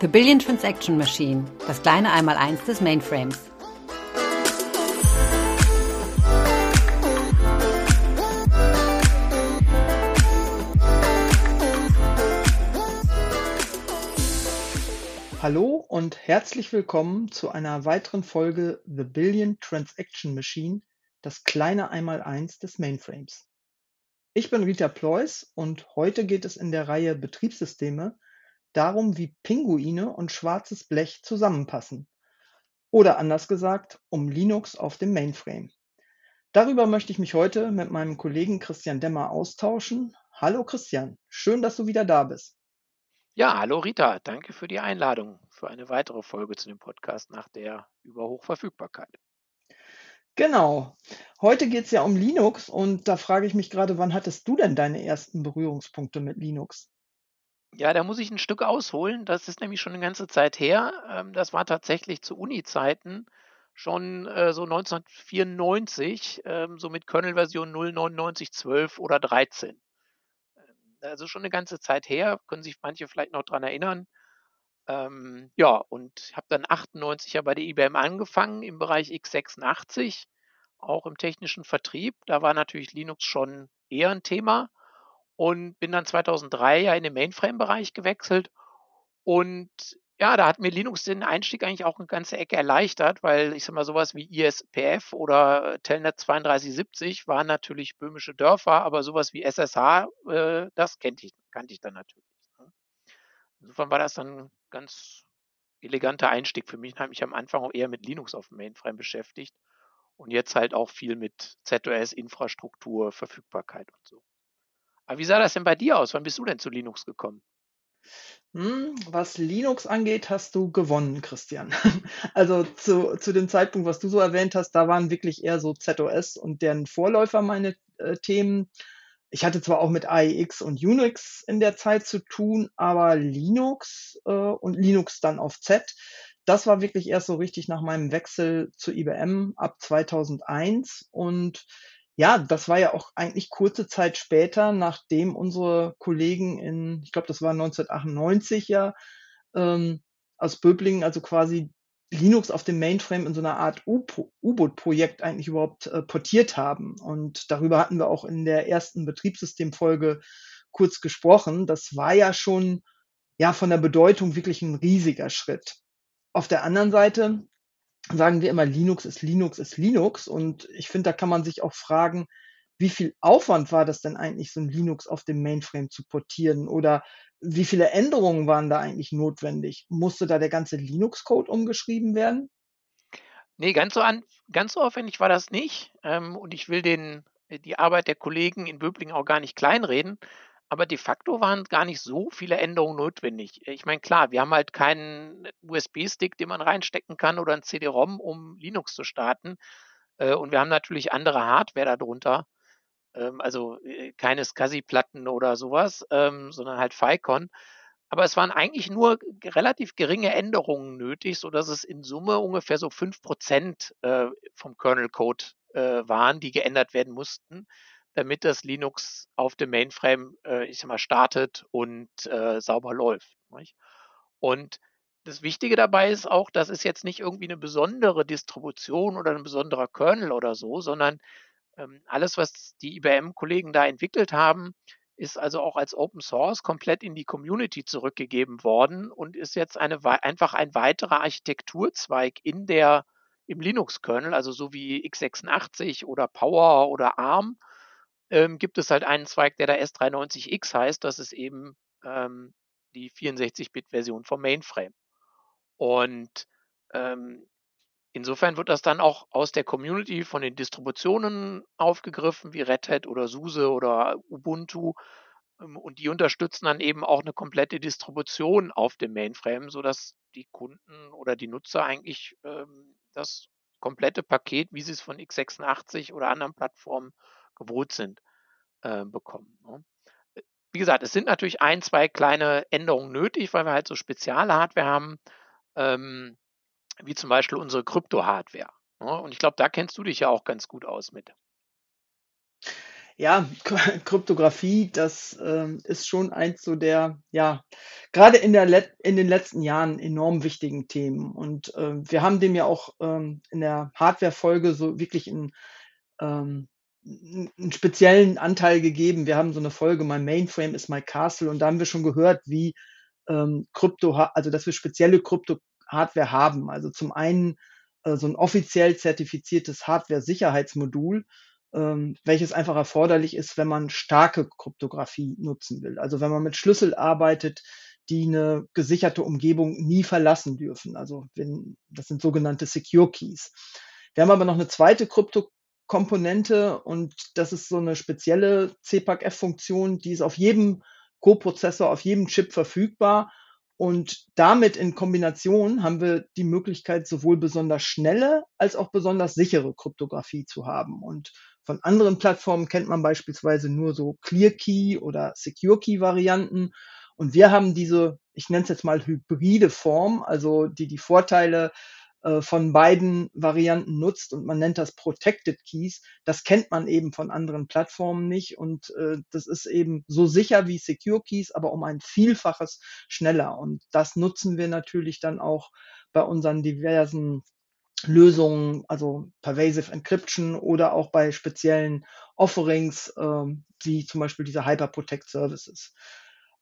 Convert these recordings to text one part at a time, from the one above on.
The Billion Transaction Machine, das kleine Einmaleins des Mainframes. Hallo und herzlich willkommen zu einer weiteren Folge The Billion Transaction Machine, das kleine Einmaleins des Mainframes. Ich bin Rita Plois und heute geht es in der Reihe Betriebssysteme darum, wie Pinguine und schwarzes Blech zusammenpassen. Oder anders gesagt, um Linux auf dem Mainframe. Darüber möchte ich mich heute mit meinem Kollegen Christian Demmer austauschen. Hallo Christian, schön, dass du wieder da bist. Ja, hallo Rita, danke für die Einladung für eine weitere Folge zu dem Podcast nach der Überhochverfügbarkeit. Genau. Heute geht es ja um Linux und da frage ich mich gerade, wann hattest du denn deine ersten Berührungspunkte mit Linux? Ja, da muss ich ein Stück ausholen. Das ist nämlich schon eine ganze Zeit her. Ähm, das war tatsächlich zu Uni-Zeiten schon äh, so 1994, ähm, so mit Kernel-Version 09912 oder 13. Ähm, also schon eine ganze Zeit her, können sich manche vielleicht noch dran erinnern. Ähm, ja, und habe dann 98 ja bei der IBM angefangen im Bereich x86, auch im technischen Vertrieb. Da war natürlich Linux schon eher ein Thema und bin dann 2003 ja in den Mainframe-Bereich gewechselt. Und ja, da hat mir Linux den Einstieg eigentlich auch eine ganze Ecke erleichtert, weil ich sag mal, sowas wie ISPF oder Telnet 3270 waren natürlich böhmische Dörfer, aber sowas wie SSH, äh, das kannte ich, kannte ich dann natürlich. Ne? Insofern war das dann ganz eleganter Einstieg für mich. Ich habe mich am Anfang auch eher mit Linux auf dem Mainframe beschäftigt und jetzt halt auch viel mit ZOS, Infrastruktur, Verfügbarkeit und so. Aber wie sah das denn bei dir aus? Wann bist du denn zu Linux gekommen? Hm, was Linux angeht, hast du gewonnen, Christian. Also zu, zu dem Zeitpunkt, was du so erwähnt hast, da waren wirklich eher so ZOS und deren Vorläufer meine äh, Themen. Ich hatte zwar auch mit AIX und Unix in der Zeit zu tun, aber Linux äh, und Linux dann auf Z, das war wirklich erst so richtig nach meinem Wechsel zu IBM ab 2001 und ja, das war ja auch eigentlich kurze Zeit später, nachdem unsere Kollegen in, ich glaube, das war 1998 ja, ähm, aus Böblingen, also quasi Linux auf dem Mainframe in so einer Art U-Boot-Projekt eigentlich überhaupt äh, portiert haben. Und darüber hatten wir auch in der ersten Betriebssystemfolge kurz gesprochen. Das war ja schon ja von der Bedeutung wirklich ein riesiger Schritt. Auf der anderen Seite sagen wir immer, Linux ist Linux ist Linux. Und ich finde, da kann man sich auch fragen, wie viel Aufwand war das denn eigentlich, so ein Linux auf dem Mainframe zu portieren? Oder wie viele Änderungen waren da eigentlich notwendig? Musste da der ganze Linux-Code umgeschrieben werden? Nee, ganz so, an, ganz so aufwendig war das nicht. Ähm, und ich will den, die Arbeit der Kollegen in Böblingen auch gar nicht kleinreden. Aber de facto waren gar nicht so viele Änderungen notwendig. Ich meine, klar, wir haben halt keinen USB-Stick, den man reinstecken kann oder ein CD-ROM, um Linux zu starten. Äh, und wir haben natürlich andere Hardware darunter. Ähm, also äh, keine SCSI-Platten oder sowas, ähm, sondern halt FICON. Aber es waren eigentlich nur relativ geringe Änderungen nötig, sodass es in Summe ungefähr so 5% äh, vom Kernel-Code waren, die geändert werden mussten damit das Linux auf dem Mainframe, äh, ich sag mal, startet und äh, sauber läuft. Nicht? Und das Wichtige dabei ist auch, das ist jetzt nicht irgendwie eine besondere Distribution oder ein besonderer Kernel oder so, sondern ähm, alles, was die IBM-Kollegen da entwickelt haben, ist also auch als Open Source komplett in die Community zurückgegeben worden und ist jetzt eine, einfach ein weiterer Architekturzweig in der, im Linux-Kernel, also so wie x86 oder Power oder ARM ähm, gibt es halt einen Zweig, der da S390X heißt. Das ist eben ähm, die 64-Bit-Version vom Mainframe. Und ähm, insofern wird das dann auch aus der Community von den Distributionen aufgegriffen, wie Red Hat oder SUSE oder Ubuntu. Ähm, und die unterstützen dann eben auch eine komplette Distribution auf dem Mainframe, sodass die Kunden oder die Nutzer eigentlich ähm, das komplette Paket, wie sie es von x86 oder anderen Plattformen gewohnt sind, äh, bekommen. Ne? Äh, wie gesagt, es sind natürlich ein, zwei kleine Änderungen nötig, weil wir halt so Spezialhardware haben, ähm, wie zum Beispiel unsere Krypto-Hardware. Ne? Und ich glaube, da kennst du dich ja auch ganz gut aus mit. Ja, Kryptographie, das ähm, ist schon eins so der, ja, gerade in in den letzten Jahren enorm wichtigen Themen. Und ähm, wir haben dem ja auch ähm, in der Hardware-Folge so wirklich einen, ähm, einen speziellen Anteil gegeben. Wir haben so eine Folge, My Mainframe is my Castle, und da haben wir schon gehört, wie ähm, Krypto, also dass wir spezielle Krypto-Hardware haben. Also zum einen äh, so ein offiziell zertifiziertes Hardware-Sicherheitsmodul, ähm, welches einfach erforderlich ist, wenn man starke Kryptographie nutzen will. Also wenn man mit Schlüssel arbeitet, die eine gesicherte Umgebung nie verlassen dürfen. Also wenn, das sind sogenannte Secure Keys. Wir haben aber noch eine zweite Kryptokomponente und das ist so eine spezielle CPAC-F-Funktion, die ist auf jedem Co-Prozessor, auf jedem Chip verfügbar und damit in Kombination haben wir die Möglichkeit, sowohl besonders schnelle als auch besonders sichere Kryptographie zu haben. Und von anderen Plattformen kennt man beispielsweise nur so Clear Key oder Secure Key Varianten. Und wir haben diese, ich nenne es jetzt mal hybride Form, also die die Vorteile von beiden Varianten nutzt und man nennt das Protected Keys. Das kennt man eben von anderen Plattformen nicht und äh, das ist eben so sicher wie Secure Keys, aber um ein Vielfaches schneller. Und das nutzen wir natürlich dann auch bei unseren diversen Lösungen, also Pervasive Encryption oder auch bei speziellen Offerings, ähm, wie zum Beispiel diese Hyper Protect Services.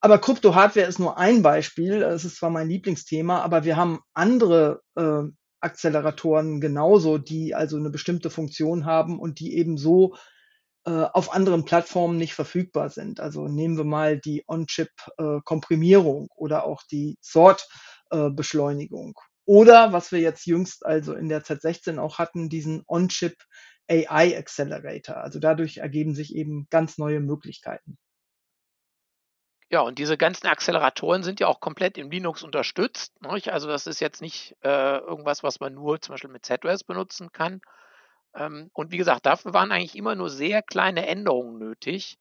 Aber Krypto-Hardware ist nur ein Beispiel. Es ist zwar mein Lieblingsthema, aber wir haben andere äh, Acceleratoren genauso, die also eine bestimmte Funktion haben und die eben so äh, auf anderen Plattformen nicht verfügbar sind. Also nehmen wir mal die On-Chip-Komprimierung äh, oder auch die Sort-Beschleunigung. oder was wir jetzt jüngst also in der Z16 auch hatten, diesen On-Chip AI Accelerator. Also dadurch ergeben sich eben ganz neue Möglichkeiten. Ja, und diese ganzen Acceleratoren sind ja auch komplett im Linux unterstützt. Nicht? Also das ist jetzt nicht äh, irgendwas, was man nur zum Beispiel mit ZOS benutzen kann. Ähm, und wie gesagt, dafür waren eigentlich immer nur sehr kleine Änderungen nötig,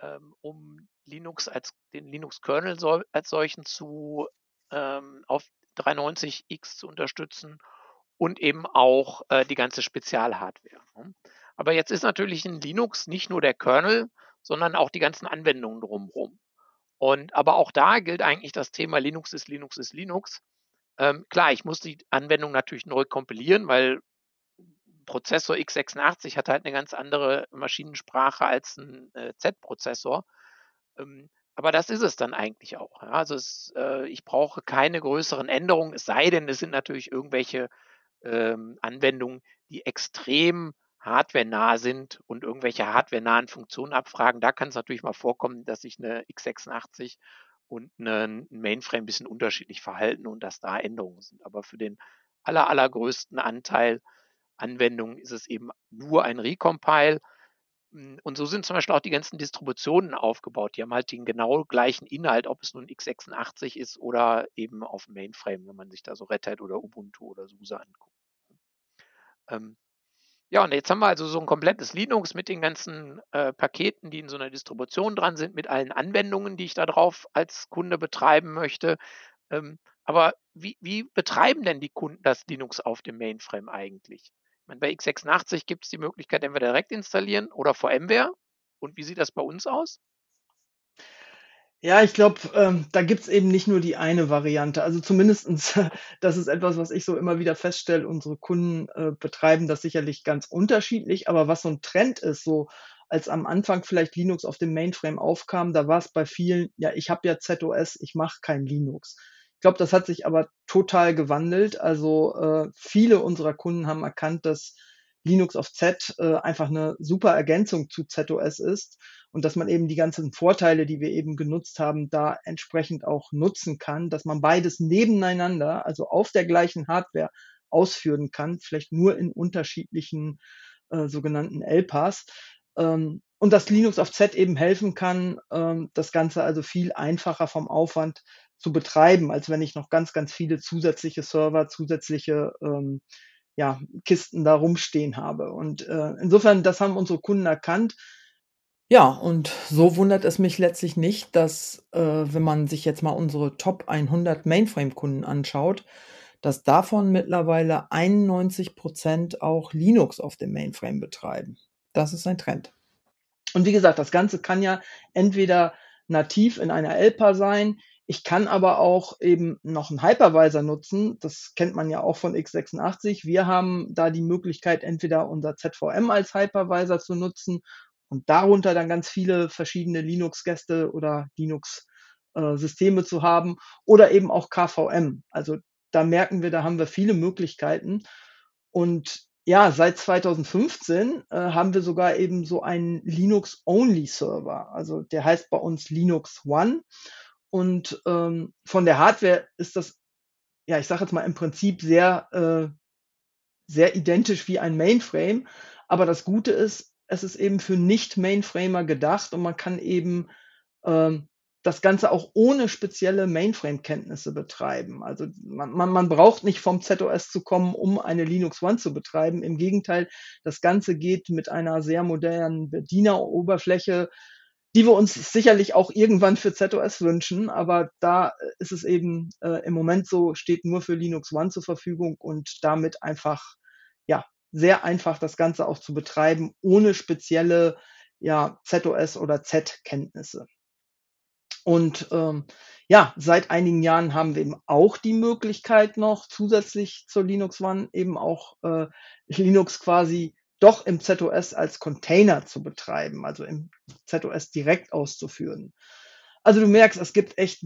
ähm, um Linux als den Linux-Kernel so, als solchen zu ähm, auf 390x zu unterstützen und eben auch äh, die ganze Spezialhardware. Ne? Aber jetzt ist natürlich in Linux nicht nur der Kernel, sondern auch die ganzen Anwendungen drumherum. Und aber auch da gilt eigentlich das Thema Linux ist Linux ist Linux. Ähm, klar, ich muss die Anwendung natürlich neu kompilieren, weil Prozessor x86 hat halt eine ganz andere Maschinensprache als ein äh, Z-Prozessor. Ähm, aber das ist es dann eigentlich auch. Ja. Also es, äh, ich brauche keine größeren Änderungen, es sei denn, es sind natürlich irgendwelche ähm, Anwendungen, die extrem hardware-nah sind und irgendwelche hardware-nahen Funktionen abfragen, da kann es natürlich mal vorkommen, dass sich eine x86 und ein Mainframe ein bisschen unterschiedlich verhalten und dass da Änderungen sind. Aber für den aller, allergrößten Anteil Anwendungen ist es eben nur ein Recompile. Hm, und so sind zum Beispiel auch die ganzen Distributionen aufgebaut. Die haben halt den genau gleichen Inhalt, ob es nun x86 ist oder eben auf Mainframe, wenn man sich da so Red Hat oder Ubuntu oder SUSE anguckt. Ähm, ja, und jetzt haben wir also so ein komplettes Linux mit den ganzen äh, Paketen, die in so einer Distribution dran sind, mit allen Anwendungen, die ich da drauf als Kunde betreiben möchte. Ähm, aber wie, wie betreiben denn die Kunden das Linux auf dem Mainframe eigentlich? Ich meine, bei x86 gibt es die Möglichkeit, entweder direkt installieren oder VMware. Und wie sieht das bei uns aus? Ja, ich glaube, ähm, da gibt's eben nicht nur die eine Variante. Also zumindestens, das ist etwas, was ich so immer wieder feststelle, unsere Kunden äh, betreiben das sicherlich ganz unterschiedlich, aber was so ein Trend ist, so als am Anfang vielleicht Linux auf dem Mainframe aufkam, da war es bei vielen, ja, ich habe ja ZOS, ich mache kein Linux. Ich glaube, das hat sich aber total gewandelt. Also äh, viele unserer Kunden haben erkannt, dass Linux auf Z äh, einfach eine super Ergänzung zu ZOS ist und dass man eben die ganzen Vorteile, die wir eben genutzt haben, da entsprechend auch nutzen kann, dass man beides nebeneinander, also auf der gleichen Hardware ausführen kann, vielleicht nur in unterschiedlichen äh, sogenannten LPAs. Ähm, und dass Linux auf Z eben helfen kann, ähm, das Ganze also viel einfacher vom Aufwand zu betreiben, als wenn ich noch ganz, ganz viele zusätzliche Server, zusätzliche ähm, ja, Kisten da rumstehen habe. Und äh, insofern, das haben unsere Kunden erkannt. Ja, und so wundert es mich letztlich nicht, dass, äh, wenn man sich jetzt mal unsere Top 100 Mainframe-Kunden anschaut, dass davon mittlerweile 91 Prozent auch Linux auf dem Mainframe betreiben. Das ist ein Trend. Und wie gesagt, das Ganze kann ja entweder nativ in einer LPA sein. Ich kann aber auch eben noch einen Hypervisor nutzen. Das kennt man ja auch von x86. Wir haben da die Möglichkeit, entweder unser ZVM als Hypervisor zu nutzen und darunter dann ganz viele verschiedene Linux-Gäste oder Linux-Systeme zu haben oder eben auch KVM. Also da merken wir, da haben wir viele Möglichkeiten. Und ja, seit 2015 äh, haben wir sogar eben so einen Linux-Only-Server. Also der heißt bei uns Linux One. Und ähm, von der Hardware ist das, ja, ich sage jetzt mal im Prinzip sehr, äh, sehr identisch wie ein Mainframe. Aber das Gute ist, es ist eben für Nicht-Mainframer gedacht und man kann eben ähm, das Ganze auch ohne spezielle Mainframe-Kenntnisse betreiben. Also man, man, man braucht nicht vom ZOS zu kommen, um eine Linux One zu betreiben. Im Gegenteil, das Ganze geht mit einer sehr modernen Bedieneroberfläche, die wir uns sicherlich auch irgendwann für ZOS wünschen, aber da ist es eben äh, im Moment so, steht nur für Linux One zur Verfügung und damit einfach, ja, sehr einfach das Ganze auch zu betreiben, ohne spezielle ja, ZOS oder Z-Kenntnisse. Und ähm, ja, seit einigen Jahren haben wir eben auch die Möglichkeit noch zusätzlich zur Linux One eben auch äh, Linux quasi doch im ZOS als Container zu betreiben, also im ZOS direkt auszuführen. Also du merkst, es gibt echt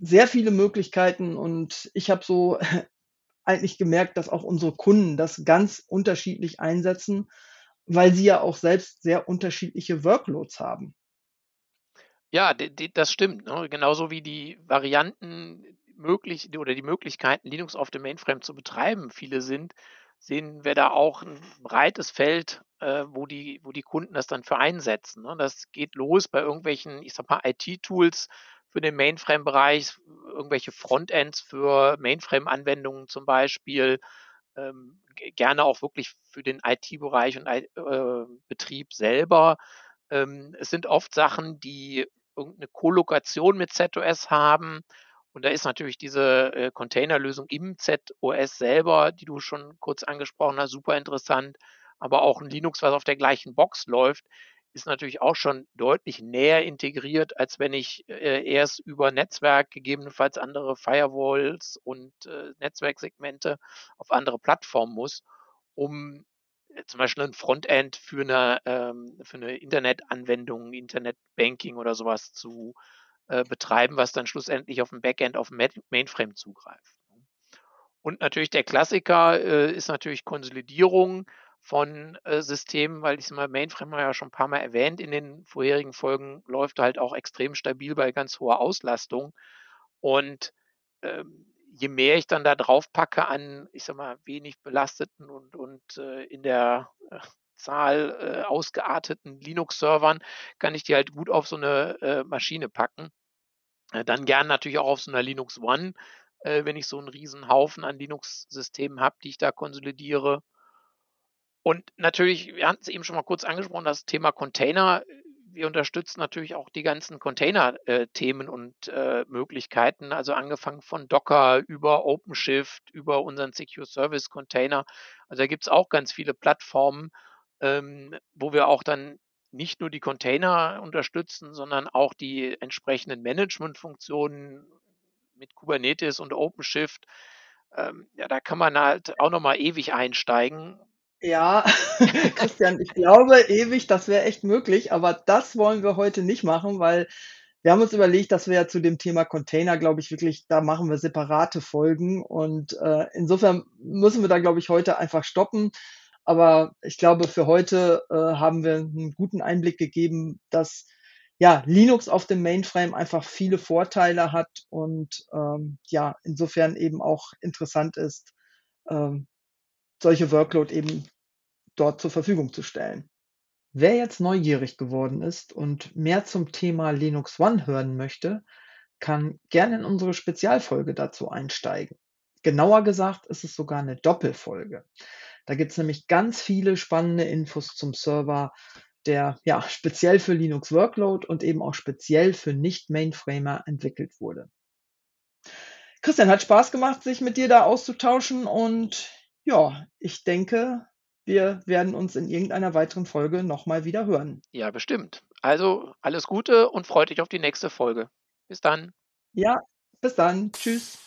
sehr viele Möglichkeiten und ich habe so eigentlich gemerkt, dass auch unsere Kunden das ganz unterschiedlich einsetzen, weil sie ja auch selbst sehr unterschiedliche Workloads haben. Ja, das stimmt. Ne? Genauso wie die Varianten möglich oder die Möglichkeiten, Linux auf dem Mainframe zu betreiben, viele sind, sehen wir da auch ein breites Feld, äh, wo, die, wo die Kunden das dann für einsetzen. Ne? Das geht los bei irgendwelchen, ich sag mal, IT-Tools für den Mainframe-Bereich, irgendwelche Frontends für Mainframe-Anwendungen zum Beispiel, ähm, gerne auch wirklich für den IT-Bereich und äh, Betrieb selber. Ähm, es sind oft Sachen, die irgendeine Kolokation mit ZOS haben. Und da ist natürlich diese äh, Containerlösung im ZOS selber, die du schon kurz angesprochen hast, super interessant. Aber auch ein Linux, was auf der gleichen Box läuft, ist natürlich auch schon deutlich näher integriert, als wenn ich äh, erst über Netzwerk, gegebenenfalls andere Firewalls und äh, Netzwerksegmente auf andere Plattformen muss, um zum Beispiel ein Frontend für eine, ähm, für eine Internetanwendung, Internetbanking oder sowas zu äh, betreiben, was dann schlussendlich auf dem Backend, auf dem Mainframe zugreift. Und natürlich der Klassiker äh, ist natürlich Konsolidierung von äh, Systemen, weil ich mal Mainframe ja schon ein paar Mal erwähnt in den vorherigen Folgen, läuft halt auch extrem stabil bei ganz hoher Auslastung. Und ähm, je mehr ich dann da drauf packe an, ich sag mal, wenig belasteten und, und äh, in der äh, Zahl äh, ausgearteten Linux-Servern, kann ich die halt gut auf so eine äh, Maschine packen. Äh, dann gern natürlich auch auf so einer Linux One, äh, wenn ich so einen riesen Haufen an Linux-Systemen habe, die ich da konsolidiere. Und natürlich, wir hatten es eben schon mal kurz angesprochen, das Thema Container wir unterstützen natürlich auch die ganzen Container-Themen und äh, Möglichkeiten, also angefangen von Docker über OpenShift, über unseren Secure Service Container. Also da gibt es auch ganz viele Plattformen, ähm, wo wir auch dann nicht nur die Container unterstützen, sondern auch die entsprechenden Management-Funktionen mit Kubernetes und OpenShift. Ähm, ja, da kann man halt auch nochmal ewig einsteigen. Ja, Christian, ich glaube ewig, das wäre echt möglich, aber das wollen wir heute nicht machen, weil wir haben uns überlegt, dass wir ja zu dem Thema Container, glaube ich, wirklich, da machen wir separate Folgen und äh, insofern müssen wir da, glaube ich, heute einfach stoppen. Aber ich glaube, für heute äh, haben wir einen guten Einblick gegeben, dass ja, Linux auf dem Mainframe einfach viele Vorteile hat und ähm, ja, insofern eben auch interessant ist, ähm, solche Workload eben dort zur Verfügung zu stellen. Wer jetzt neugierig geworden ist und mehr zum Thema Linux One hören möchte, kann gerne in unsere Spezialfolge dazu einsteigen. Genauer gesagt ist es sogar eine Doppelfolge. Da gibt es nämlich ganz viele spannende Infos zum Server, der ja speziell für Linux Workload und eben auch speziell für Nicht-Mainframer entwickelt wurde. Christian, hat Spaß gemacht, sich mit dir da auszutauschen und ja, ich denke, wir werden uns in irgendeiner weiteren Folge nochmal wieder hören. Ja, bestimmt. Also alles Gute und freut dich auf die nächste Folge. Bis dann. Ja, bis dann. Tschüss.